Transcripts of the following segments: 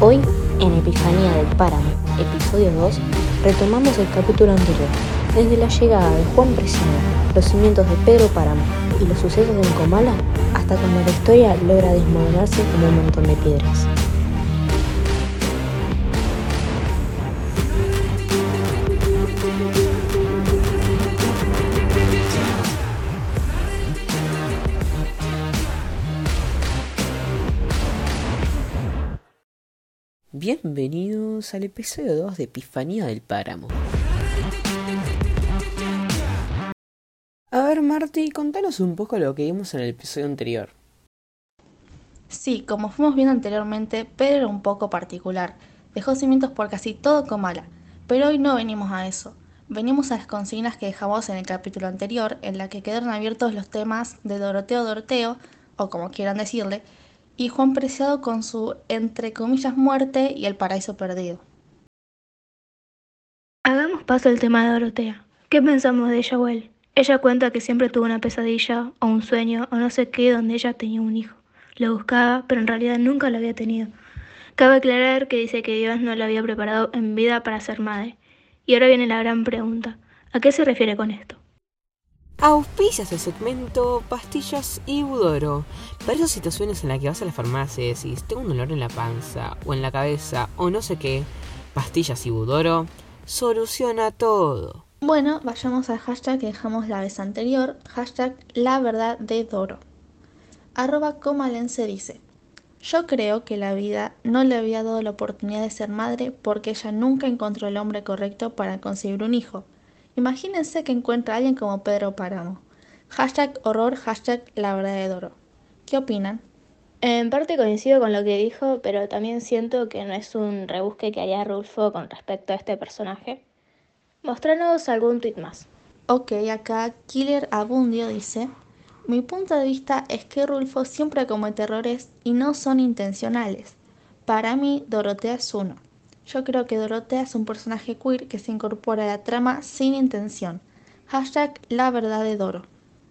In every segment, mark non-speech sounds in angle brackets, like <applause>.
Hoy, en Epifanía del Páramo, episodio 2, retomamos el capítulo anterior, desde la llegada de Juan Presidio, los cimientos de Pedro Páramo y los sucesos en Comala, hasta cuando la historia logra desmoronarse como un montón de piedras. Bienvenidos al episodio 2 de Epifanía del Páramo. A ver, Marty, contanos un poco lo que vimos en el episodio anterior. Sí, como fuimos viendo anteriormente, Pedro era un poco particular. Dejó cimientos por casi todo Comala. Pero hoy no venimos a eso. Venimos a las consignas que dejamos en el capítulo anterior, en la que quedaron abiertos los temas de Doroteo Doroteo, o como quieran decirle, y Juan Preciado con su, entre comillas, muerte y el paraíso perdido. Hagamos paso al tema de Dorotea. ¿Qué pensamos de ella él? Ella cuenta que siempre tuvo una pesadilla o un sueño o no sé qué donde ella tenía un hijo. Lo buscaba, pero en realidad nunca lo había tenido. Cabe aclarar que dice que Dios no la había preparado en vida para ser madre. Y ahora viene la gran pregunta. ¿A qué se refiere con esto? Auspicias el segmento Pastillas y Budoro. Para esas situaciones en las que vas a la farmacia y decís, tengo un dolor en la panza o en la cabeza o no sé qué, Pastillas y Budoro soluciona todo. Bueno, vayamos al hashtag que dejamos la vez anterior, hashtag la verdad de Doro. Arroba comalense dice, yo creo que la vida no le había dado la oportunidad de ser madre porque ella nunca encontró el hombre correcto para conseguir un hijo. Imagínense que encuentra a alguien como Pedro Páramo. Hashtag horror, hashtag la verdad de Doro. ¿Qué opinan? En parte coincido con lo que dijo, pero también siento que no es un rebusque que haría Rulfo con respecto a este personaje. Mostranos algún tweet más. Ok, acá Killer Abundio dice, mi punto de vista es que Rulfo siempre comete errores y no son intencionales. Para mí, Dorotea es uno. Yo creo que Dorotea es un personaje queer que se incorpora a la trama sin intención. Hashtag la verdad de Doro.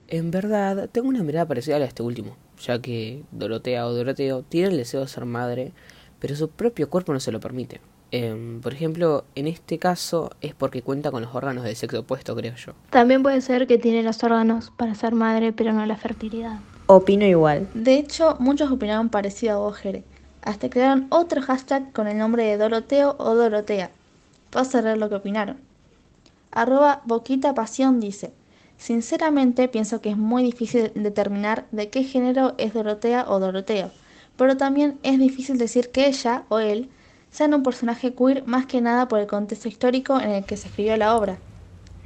En verdad, tengo una mirada parecida a la de este último, ya que Dorotea o Doroteo tiene el deseo de ser madre, pero su propio cuerpo no se lo permite. Em, por ejemplo, en este caso es porque cuenta con los órganos del sexo opuesto, creo yo. También puede ser que tiene los órganos para ser madre, pero no la fertilidad. Opino igual. De hecho, muchos opinaron parecido a vos, Jere. Hasta crearon otro hashtag con el nombre de Doroteo o Dorotea. Vas a ver lo que opinaron. Arroba Boquita Pasión dice, sinceramente pienso que es muy difícil determinar de qué género es Dorotea o Doroteo, pero también es difícil decir que ella o él sean un personaje queer más que nada por el contexto histórico en el que se escribió la obra.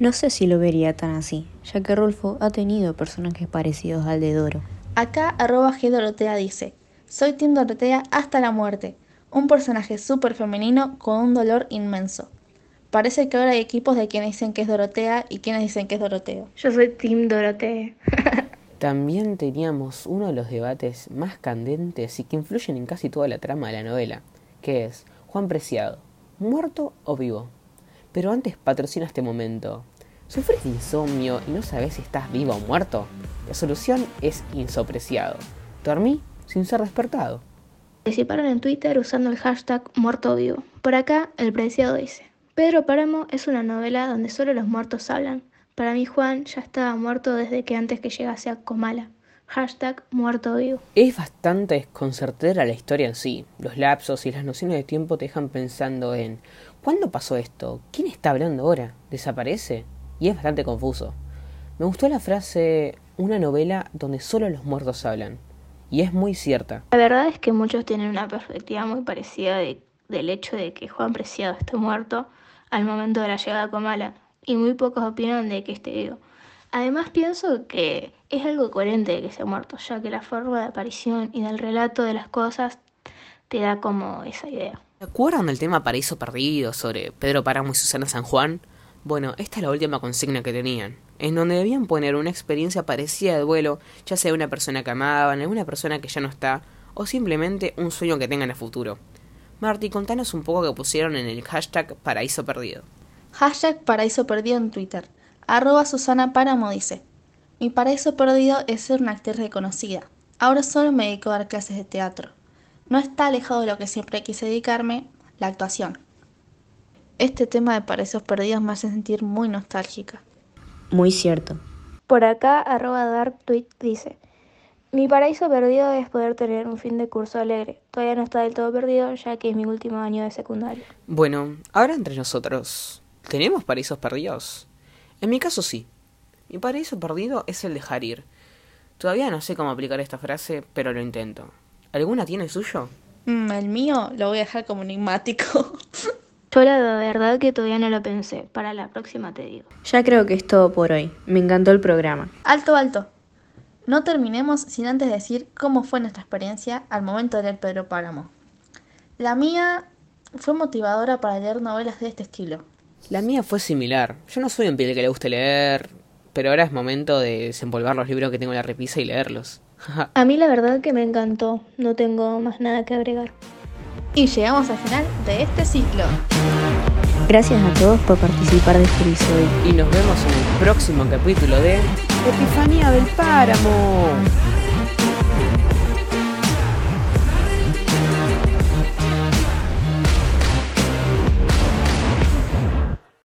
No sé si lo vería tan así, ya que Rolfo ha tenido personajes parecidos al de Doro. Acá arroba G Dorotea dice, soy Tim Dorotea hasta la muerte, un personaje súper femenino con un dolor inmenso. Parece que ahora hay equipos de quienes dicen que es Dorotea y quienes dicen que es Doroteo. Yo soy Tim Dorotea. <laughs> También teníamos uno de los debates más candentes y que influyen en casi toda la trama de la novela, que es Juan Preciado, ¿muerto o vivo? Pero antes patrocina este momento. ¿Sufres de insomnio y no sabes si estás vivo o muerto? La solución es Insopreciado. Dormí sin ser despertado. Participaron en Twitter usando el hashtag muerto vivo. Por acá, el preciado dice: Pedro Páramo es una novela donde solo los muertos hablan. Para mí, Juan ya estaba muerto desde que antes que llegase a Comala. Hashtag muerto vivo. Es bastante desconcertadora la historia en sí. Los lapsos y las nociones de tiempo te dejan pensando en ¿cuándo pasó esto? ¿Quién está hablando ahora? ¿Desaparece? Y es bastante confuso. Me gustó la frase una novela donde solo los muertos hablan. Y es muy cierta. La verdad es que muchos tienen una perspectiva muy parecida del hecho de que Juan Preciado esté muerto al momento de la llegada a Comala. Y muy pocos opinan de que esté vivo. Además pienso que es algo coherente de que sea muerto, ya que la forma de aparición y del relato de las cosas te da como esa idea. ¿Se acuerdan del tema Paraíso Perdido sobre Pedro Páramo y Susana San Juan? Bueno, esta es la última consigna que tenían, en donde debían poner una experiencia parecida de duelo, ya sea una persona que amaban, una persona que ya no está, o simplemente un sueño que tengan a futuro. Marty, contanos un poco que pusieron en el hashtag Paraíso Perdido. Hashtag Paraíso Perdido en Twitter. Arroba Susana Páramo dice, mi paraíso perdido es ser una actriz reconocida. Ahora solo me dedico a dar clases de teatro. no está alejado de lo que siempre quise dedicarme, la actuación. Este tema de Paraísos Perdidos me hace sentir muy nostálgica. Muy cierto. Por acá, arroba darktweet dice, mi paraíso perdido es poder tener un fin de curso alegre. Todavía no está del todo perdido, ya que es mi último año de secundaria. Bueno, ahora entre nosotros, ¿tenemos paraísos perdidos? En mi caso sí. Mi paraíso perdido es el dejar ir. Todavía no sé cómo aplicar esta frase, pero lo intento. ¿Alguna tiene el suyo? Mm, el mío lo voy a dejar como enigmático. <laughs> Yo la verdad que todavía no lo pensé. Para la próxima te digo. Ya creo que es todo por hoy. Me encantó el programa. Alto, alto. No terminemos sin antes decir cómo fue nuestra experiencia al momento de leer Pedro Páramo. La mía fue motivadora para leer novelas de este estilo. La mía fue similar. Yo no soy un pibe que le guste leer, pero ahora es momento de desempolvar los libros que tengo en la repisa y leerlos. <laughs> A mí la verdad que me encantó. No tengo más nada que agregar. Y llegamos al final de este ciclo. Gracias a todos por participar de este episodio. Y nos vemos en el próximo capítulo de Epifanía del Páramo.